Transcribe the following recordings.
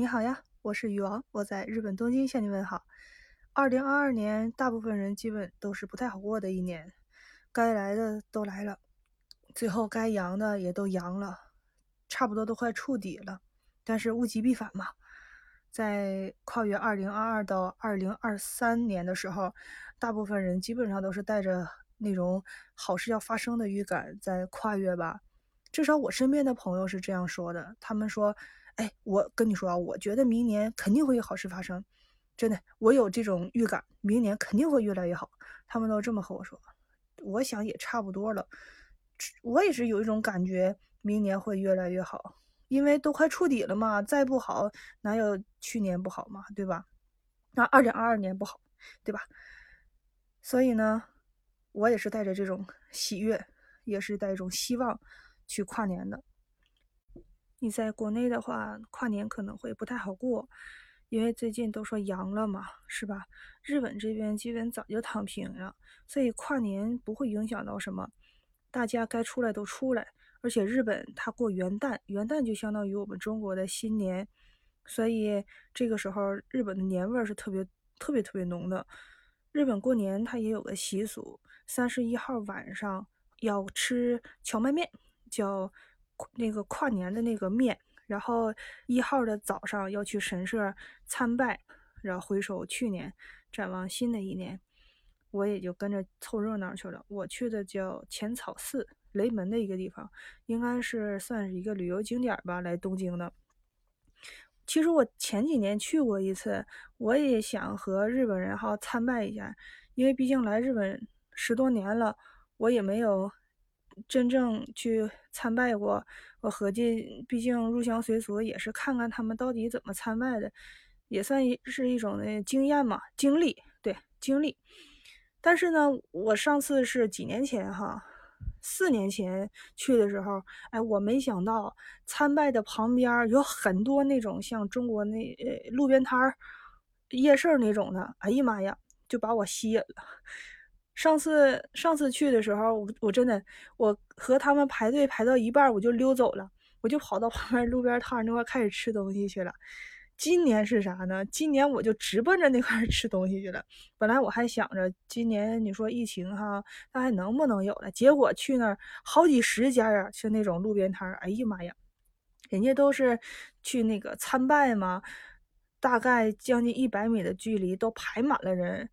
你好呀，我是鱼王，我在日本东京向你问好。二零二二年，大部分人基本都是不太好过的一年，该来的都来了，最后该阳的也都阳了，差不多都快触底了。但是物极必反嘛，在跨越二零二二到二零二三年的时候，大部分人基本上都是带着那种好事要发生的预感在跨越吧。至少我身边的朋友是这样说的，他们说。哎，我跟你说啊，我觉得明年肯定会有好事发生，真的，我有这种预感，明年肯定会越来越好。他们都这么和我说，我想也差不多了，我也是有一种感觉，明年会越来越好，因为都快触底了嘛，再不好哪有去年不好嘛，对吧？那二零二二年不好，对吧？所以呢，我也是带着这种喜悦，也是带一种希望去跨年的。你在国内的话，跨年可能会不太好过，因为最近都说阳了嘛，是吧？日本这边基本早就躺平了，所以跨年不会影响到什么，大家该出来都出来。而且日本它过元旦，元旦就相当于我们中国的新年，所以这个时候日本的年味儿是特别特别特别浓的。日本过年它也有个习俗，三十一号晚上要吃荞麦面，叫。那个跨年的那个面，然后一号的早上要去神社参拜，然后回首去年，展望新的一年，我也就跟着凑热闹去了。我去的叫浅草寺，雷门的一个地方，应该是算是一个旅游景点吧，来东京的。其实我前几年去过一次，我也想和日本人哈参拜一下，因为毕竟来日本十多年了，我也没有。真正去参拜过，我合计，毕竟入乡随俗，也是看看他们到底怎么参拜的，也算是一种的经验嘛，经历，对，经历。但是呢，我上次是几年前哈，四年前去的时候，哎，我没想到参拜的旁边有很多那种像中国那呃路边摊儿、夜市那种的，哎呀妈呀，就把我吸引了。上次上次去的时候，我我真的我和他们排队排到一半，我就溜走了，我就跑到旁边路边摊那块开始吃东西去了。今年是啥呢？今年我就直奔着那块吃东西去了。本来我还想着今年你说疫情哈，那还能不能有了？结果去那儿好几十家啊，是那种路边摊哎呀妈呀，人家都是去那个参拜嘛，大概将近一百米的距离都排满了人。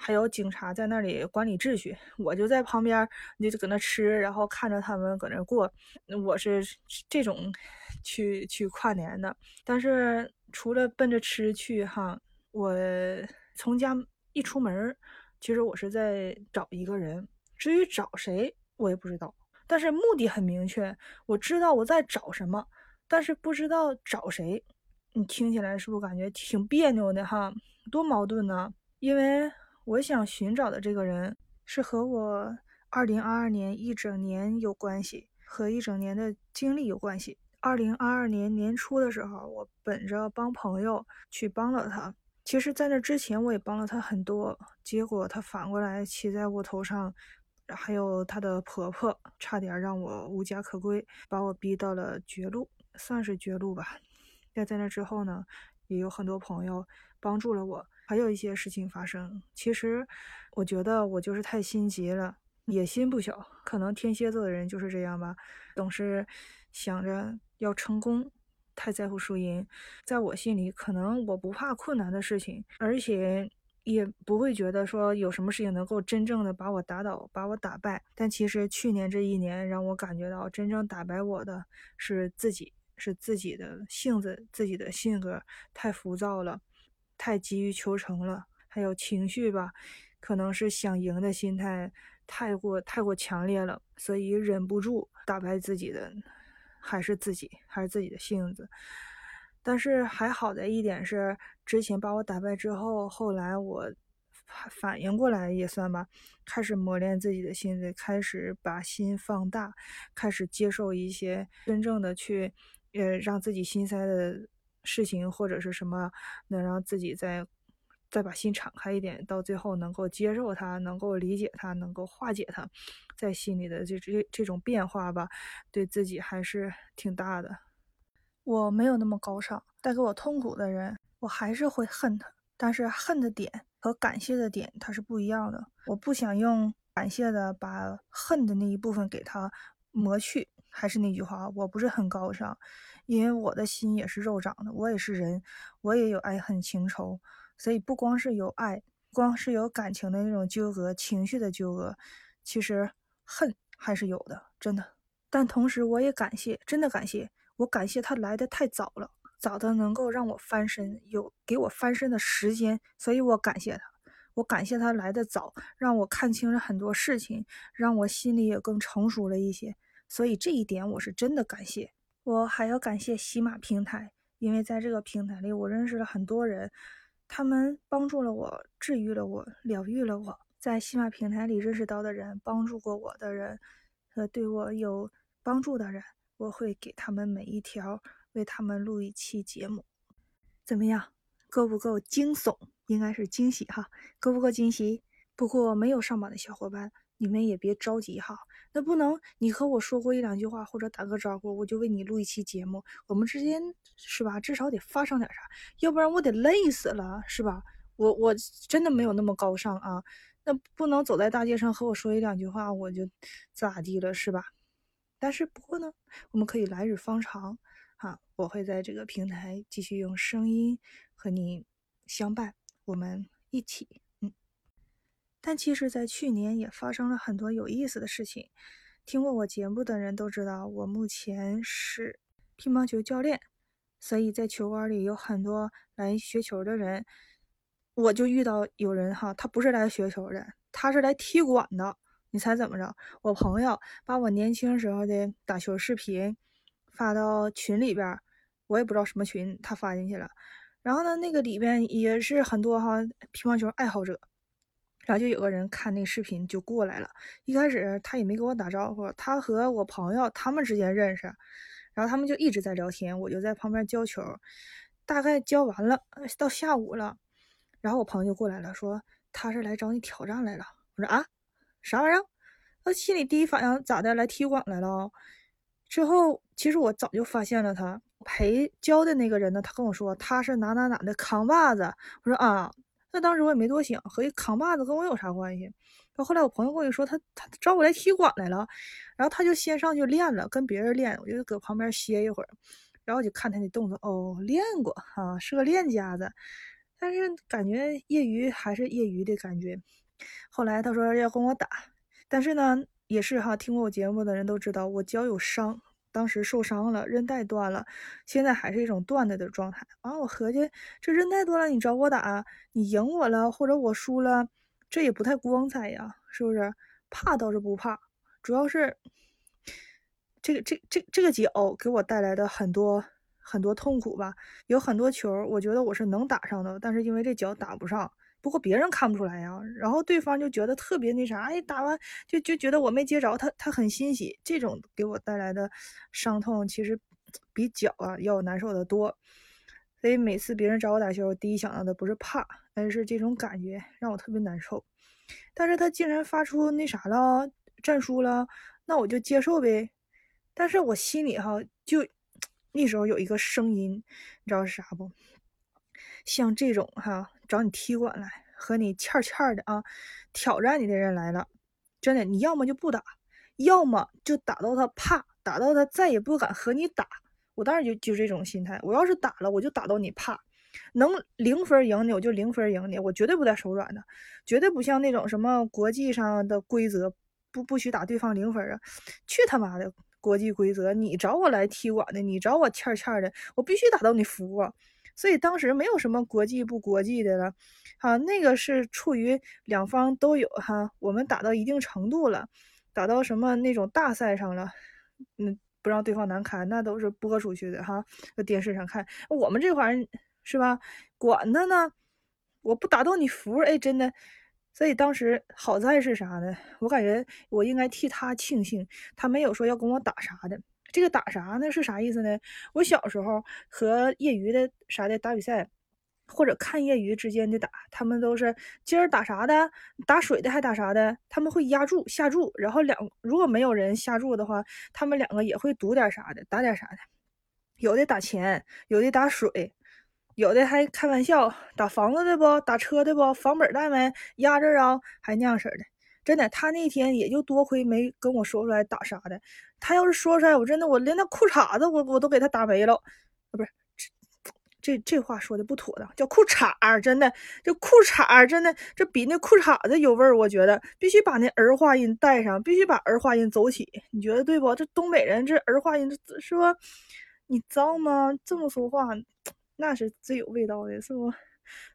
还有警察在那里管理秩序，我就在旁边，你就搁那吃，然后看着他们搁那过。我是这种去去跨年的，但是除了奔着吃去哈，我从家一出门，其实我是在找一个人。至于找谁，我也不知道，但是目的很明确，我知道我在找什么，但是不知道找谁。你听起来是不是感觉挺别扭的哈？多矛盾呢？因为。我想寻找的这个人是和我二零二二年一整年有关系，和一整年的经历有关系。二零二二年年初的时候，我本着帮朋友去帮了他。其实，在那之前我也帮了他很多，结果他反过来骑在我头上，还有他的婆婆，差点让我无家可归，把我逼到了绝路，算是绝路吧。那在那之后呢，也有很多朋友帮助了我。还有一些事情发生，其实我觉得我就是太心急了，野心不小。可能天蝎座的人就是这样吧，总是想着要成功，太在乎输赢。在我心里，可能我不怕困难的事情，而且也不会觉得说有什么事情能够真正的把我打倒、把我打败。但其实去年这一年，让我感觉到真正打败我的是自己，是自己的性子、自己的性格太浮躁了。太急于求成了，还有情绪吧，可能是想赢的心态太过太过强烈了，所以忍不住打败自己的，还是自己，还是自己的性子。但是还好的一点是，之前把我打败之后，后来我反应过来也算吧，开始磨练自己的心子，开始把心放大，开始接受一些真正的去，呃，让自己心塞的。事情或者是什么能让自己再再把心敞开一点，到最后能够接受它，能够理解它，能够化解它，在心里的这这这种变化吧，对自己还是挺大的。我没有那么高尚，带给我痛苦的人，我还是会恨他。但是恨的点和感谢的点它是不一样的。我不想用感谢的把恨的那一部分给他磨去。还是那句话，我不是很高尚，因为我的心也是肉长的，我也是人，我也有爱恨情仇。所以不光是有爱，光是有感情的那种纠葛，情绪的纠葛，其实恨还是有的，真的。但同时我也感谢，真的感谢。我感谢他来的太早了，早的能够让我翻身，有给我翻身的时间，所以我感谢他。我感谢他来的早，让我看清了很多事情，让我心里也更成熟了一些。所以这一点我是真的感谢。我还要感谢喜马平台，因为在这个平台里，我认识了很多人，他们帮助了我，治愈了我，疗愈了我。在喜马平台里认识到的人，帮助过我的人，和对我有帮助的人。我会给他们每一条，为他们录一期节目，怎么样？够不够惊悚？应该是惊喜哈，够不够惊喜？不过没有上榜的小伙伴，你们也别着急哈。那不能你和我说过一两句话或者打个招呼，我就为你录一期节目。我们之间是吧？至少得发生点啥，要不然我得累死了，是吧？我我真的没有那么高尚啊。那不能走在大街上和我说一两句话，我就咋地了，是吧？但是不过呢，我们可以来日方长，哈，我会在这个平台继续用声音和你相伴，我们一起，但其实，在去年也发生了很多有意思的事情。听过我节目的人都知道，我目前是乒乓球教练，所以在球馆里有很多来学球的人。我就遇到有人哈，他不是来学球的，他是来踢馆的。你猜怎么着？我朋友把我年轻时候的打球视频发到群里边，我也不知道什么群，他发进去了。然后呢，那个里边也是很多哈乒乓球爱好者，然后就有个人看那视频就过来了。一开始他也没跟我打招呼，他和我朋友他们之间认识，然后他们就一直在聊天，我就在旁边教球。大概教完了，到下午了，然后我朋友就过来了，说他是来找你挑战来了。我说啊。啥玩意儿？他心里第一反应咋的？来踢馆来了。之后，其实我早就发现了他陪教的那个人呢。他跟我说他是哪哪哪的扛把子。我说啊，那当时我也没多想，合计扛把子跟我有啥关系？后后来我朋友跟我说他他找我来踢馆来了，然后他就先上去练了，跟别人练，我就搁旁边歇一会儿，然后就看他那动作，哦，练过啊，是个练家子，但是感觉业余还是业余的感觉。后来他说要跟我打，但是呢，也是哈，听过我节目的人都知道我脚有伤，当时受伤了，韧带断了，现在还是一种断的的状态啊。我合计这韧带断了，你找我打，你赢我了或者我输了，这也不太光彩呀，是不是？怕倒是不怕，主要是这个这这这个脚给我带来的很多很多痛苦吧。有很多球，我觉得我是能打上的，但是因为这脚打不上。不过别人看不出来呀，然后对方就觉得特别那啥，哎，打完就就觉得我没接着，他他很欣喜。这种给我带来的伤痛，其实比脚啊要难受的多。所以每次别人找我打球，第一想到的不是怕，而是这种感觉让我特别难受。但是他竟然发出那啥了，战输了，那我就接受呗。但是我心里哈，就那时候有一个声音，你知道是啥不？像这种哈找你踢馆来和你欠欠的啊挑战你的人来了，真的你要么就不打，要么就打到他怕，打到他再也不敢和你打。我当时就就这种心态，我要是打了，我就打到你怕，能零分赢你我就零分赢你，我绝对不带手软的，绝对不像那种什么国际上的规则不不许打对方零分啊，去他妈的国际规则，你找我来踢馆的，你找我欠欠的，我必须打到你服啊。所以当时没有什么国际不国际的了，哈，那个是处于两方都有哈，我们打到一定程度了，打到什么那种大赛上了，嗯，不让对方难堪，那都是播出去的哈，在电视上看。我们这块是吧，管他呢，我不打到你服，哎，真的。所以当时好在是啥呢？我感觉我应该替他庆幸，他没有说要跟我打啥的。这个打啥呢？是啥意思呢？我小时候和业余的啥的打比赛，或者看业余之间的打，他们都是今儿打啥的，打水的还打啥的，他们会压注下注，然后两如果没有人下注的话，他们两个也会赌点啥的，打点啥的。有的打钱，有的打水，有的还开玩笑打房子的不，打车的不，房本带没，压着啊，还那样式的。真的，他那天也就多亏没跟我说出来打啥的。他要是说出来，我真的我连那裤衩子我我都给他打没了。啊，不是，这这话说的不妥当，叫裤衩儿。真的，这裤衩儿真的这比那裤衩子有味儿。我觉得必须把那儿化音带上，必须把儿化音走起。你觉得对不？这东北人这儿化音是不？你脏吗？这么说话，那是最有味道的，是不？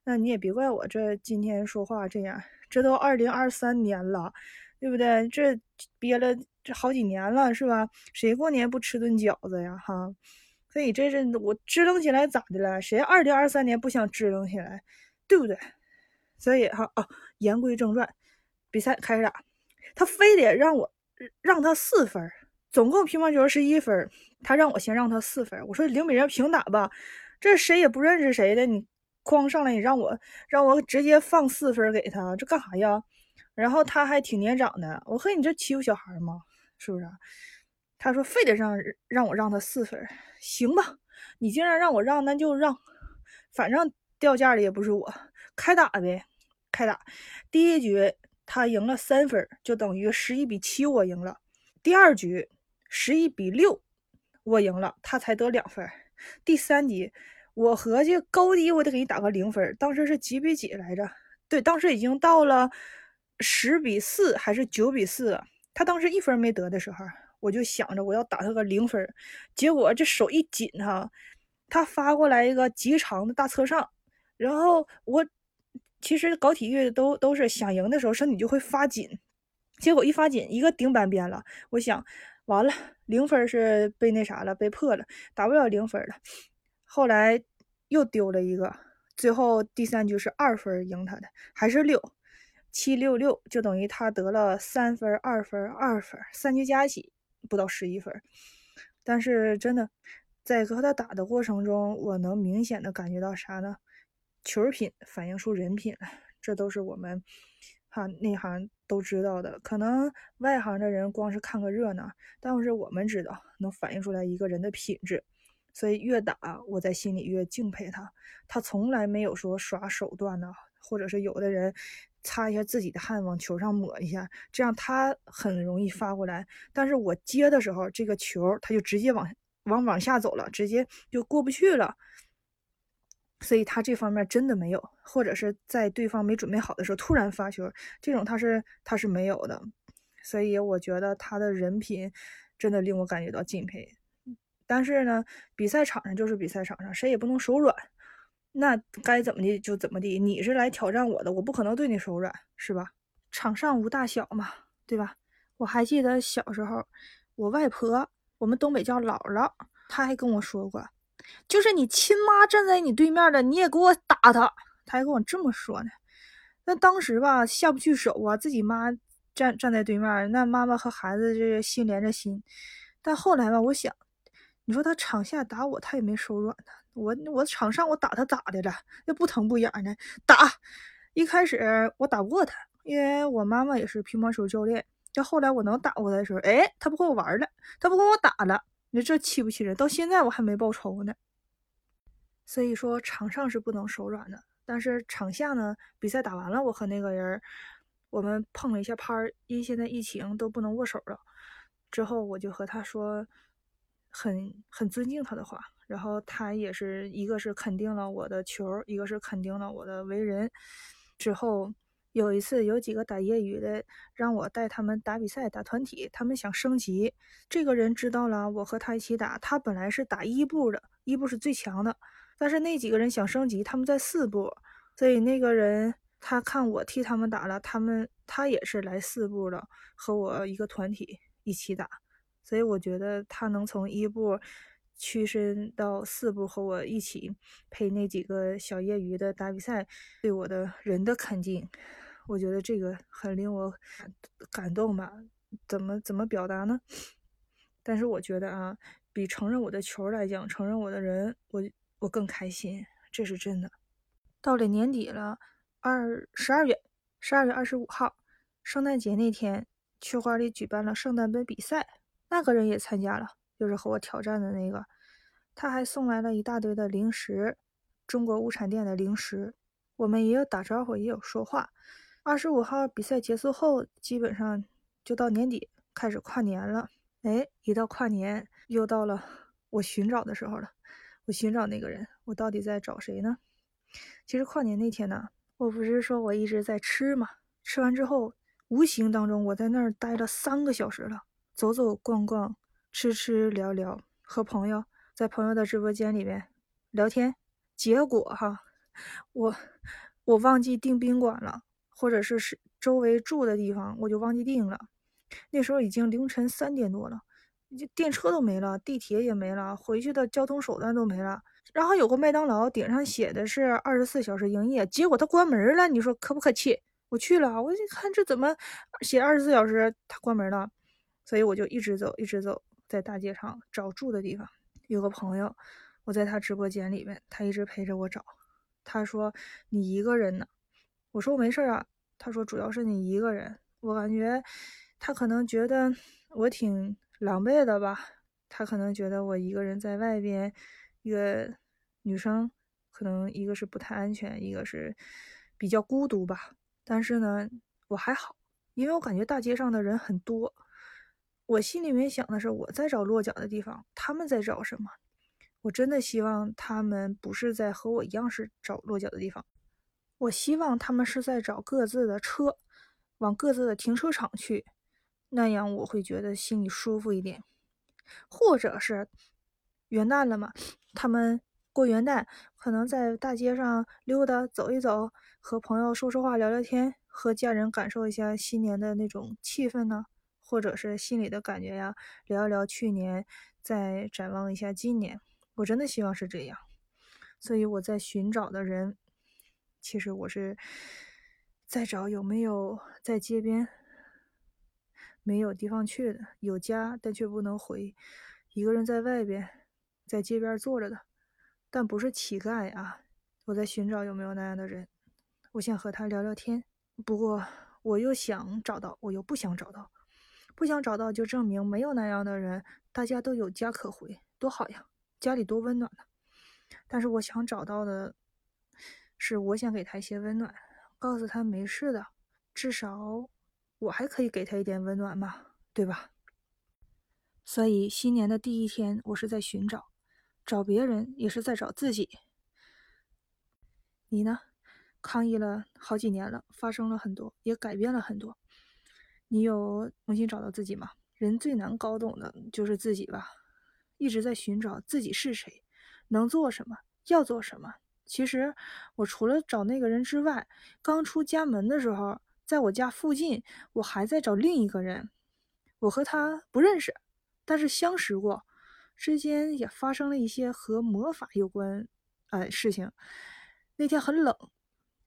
那你也别怪我这今天说话这样。这都二零二三年了，对不对？这憋了这好几年了，是吧？谁过年不吃顿饺子呀？哈，所以这是我支棱起来咋的了？谁二零二三年不想支棱起来，对不对？所以哈啊，言归正传，比赛开始打，他非得让我让他四分，总共乒乓球十一分，他让我先让他四分。我说零比零平打吧，这谁也不认识谁的你。哐上来，你让我让我直接放四分给他，这干啥呀？然后他还挺年长的，我和你这欺负小孩吗？是不是？他说非得让让我让他四分，行吧？你既然让我让，那就让，反正掉价的也不是我，开打呗，开打。第一局他赢了三分，就等于十一比七我赢了。第二局十一比六我赢了，他才得两分。第三局。我合计高低我得给你打个零分，当时是几比几来着？对，当时已经到了十比四还是九比四？他当时一分没得的时候，我就想着我要打他个零分，结果这手一紧哈，他发过来一个极长的大侧上，然后我其实搞体育都都是想赢的时候身体就会发紧，结果一发紧一个顶板边了，我想完了零分是被那啥了，被破了，打不了零分了。后来又丢了一个，最后第三局是二分赢他的，还是六七六六，就等于他得了三分、二分、二分，三局加起不到十一分。但是真的，在和他打的过程中，我能明显的感觉到啥呢？球品反映出人品了，这都是我们哈内行都知道的。可能外行的人光是看个热闹，但是我们知道能反映出来一个人的品质。所以越打，我在心里越敬佩他。他从来没有说耍手段呢，或者是有的人擦一下自己的汗往球上抹一下，这样他很容易发过来。但是我接的时候，这个球他就直接往往往下走了，直接就过不去了。所以他这方面真的没有，或者是在对方没准备好的时候突然发球，这种他是他是没有的。所以我觉得他的人品真的令我感觉到敬佩。但是呢，比赛场上就是比赛场上，谁也不能手软。那该怎么地就怎么地。你是来挑战我的，我不可能对你手软，是吧？场上无大小嘛，对吧？我还记得小时候，我外婆，我们东北叫姥姥，她还跟我说过，就是你亲妈站在你对面的，你也给我打她。她还跟我这么说呢。那当时吧，下不去手啊，自己妈站站在对面，那妈妈和孩子这心连着心。但后来吧，我想。你说他场下打我，他也没手软呢。我我场上我打他咋的了？那不疼不痒的打。一开始我打不过他，因为我妈妈也是乒乓球教练。到后来我能打过他的时候，哎，他不跟我玩了，他不跟我打了。你说这气不气人？到现在我还没报仇呢。所以说场上是不能手软的，但是场下呢，比赛打完了，我和那个人我们碰了一下拍，因现在疫情都不能握手了。之后我就和他说。很很尊敬他的话，然后他也是一个是肯定了我的球，一个是肯定了我的为人。之后有一次有几个打业余的让我带他们打比赛打团体，他们想升级。这个人知道了我和他一起打，他本来是打一部的，一部是最强的，但是那几个人想升级，他们在四部，所以那个人他看我替他们打了，他们他也是来四部的，和我一个团体一起打。所以我觉得他能从一部屈身到四部和我一起陪那几个小业余的打比赛，对我的人的肯定，我觉得这个很令我感动吧？怎么怎么表达呢？但是我觉得啊，比承认我的球来讲，承认我的人，我我更开心，这是真的。到了年底了，二十二月十二月二十五号，圣诞节那天，区花里举办了圣诞杯比赛。那个人也参加了，就是和我挑战的那个。他还送来了一大堆的零食，中国物产店的零食。我们也有打招呼，也有说话。二十五号比赛结束后，基本上就到年底开始跨年了。哎，一到跨年，又到了我寻找的时候了。我寻找那个人，我到底在找谁呢？其实跨年那天呢，我不是说我一直在吃嘛？吃完之后，无形当中我在那儿待了三个小时了，走走逛逛，吃吃聊聊，和朋友在朋友的直播间里面聊天。结果哈，我我忘记订宾馆了，或者是是周围住的地方，我就忘记订了。那时候已经凌晨三点多了。就电车都没了，地铁也没了，回去的交通手段都没了。然后有个麦当劳顶上写的是二十四小时营业，结果它关门了。你说可不可气？我去了，我一看这怎么写二十四小时，它关门了。所以我就一直走，一直走，在大街上找住的地方。有个朋友，我在他直播间里面，他一直陪着我找。他说你一个人呢？我说我没事啊。他说主要是你一个人，我感觉他可能觉得我挺。狼狈的吧，他可能觉得我一个人在外边，一个女生，可能一个是不太安全，一个是比较孤独吧。但是呢，我还好，因为我感觉大街上的人很多。我心里面想的是，我在找落脚的地方，他们在找什么？我真的希望他们不是在和我一样是找落脚的地方，我希望他们是在找各自的车，往各自的停车场去。那样我会觉得心里舒服一点，或者是元旦了嘛，他们过元旦可能在大街上溜达走一走，和朋友说说话聊聊天，和家人感受一下新年的那种气氛呢，或者是心里的感觉呀，聊一聊去年，再展望一下今年。我真的希望是这样，所以我在寻找的人，其实我是在找有没有在街边。没有地方去的，有家但却不能回，一个人在外边，在街边坐着的，但不是乞丐啊！我在寻找有没有那样的人，我想和他聊聊天。不过我又想找到，我又不想找到，不想找到就证明没有那样的人，大家都有家可回，多好呀，家里多温暖呢。但是我想找到的，是我想给他一些温暖，告诉他没事的，至少。我还可以给他一点温暖嘛，对吧？所以新年的第一天，我是在寻找，找别人也是在找自己。你呢？抗疫了好几年了，发生了很多，也改变了很多。你有重新找到自己吗？人最难搞懂的就是自己吧，一直在寻找自己是谁，能做什么，要做什么。其实我除了找那个人之外，刚出家门的时候。在我家附近，我还在找另一个人。我和他不认识，但是相识过，之间也发生了一些和魔法有关呃事情。那天很冷，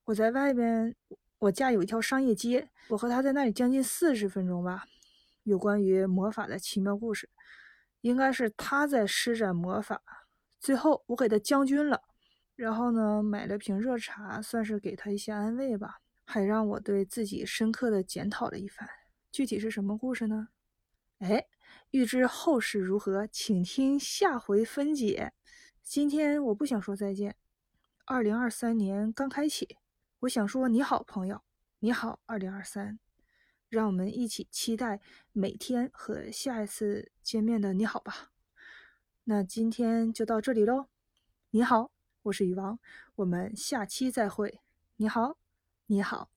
我在外边，我家有一条商业街，我和他在那里将近四十分钟吧。有关于魔法的奇妙故事，应该是他在施展魔法，最后我给他将军了，然后呢买了瓶热茶，算是给他一些安慰吧。还让我对自己深刻的检讨了一番，具体是什么故事呢？哎，欲知后事如何，请听下回分解。今天我不想说再见，二零二三年刚开启，我想说你好，朋友，你好，二零二三，让我们一起期待每天和下一次见面的你好吧。那今天就到这里喽，你好，我是雨王，我们下期再会，你好。你好。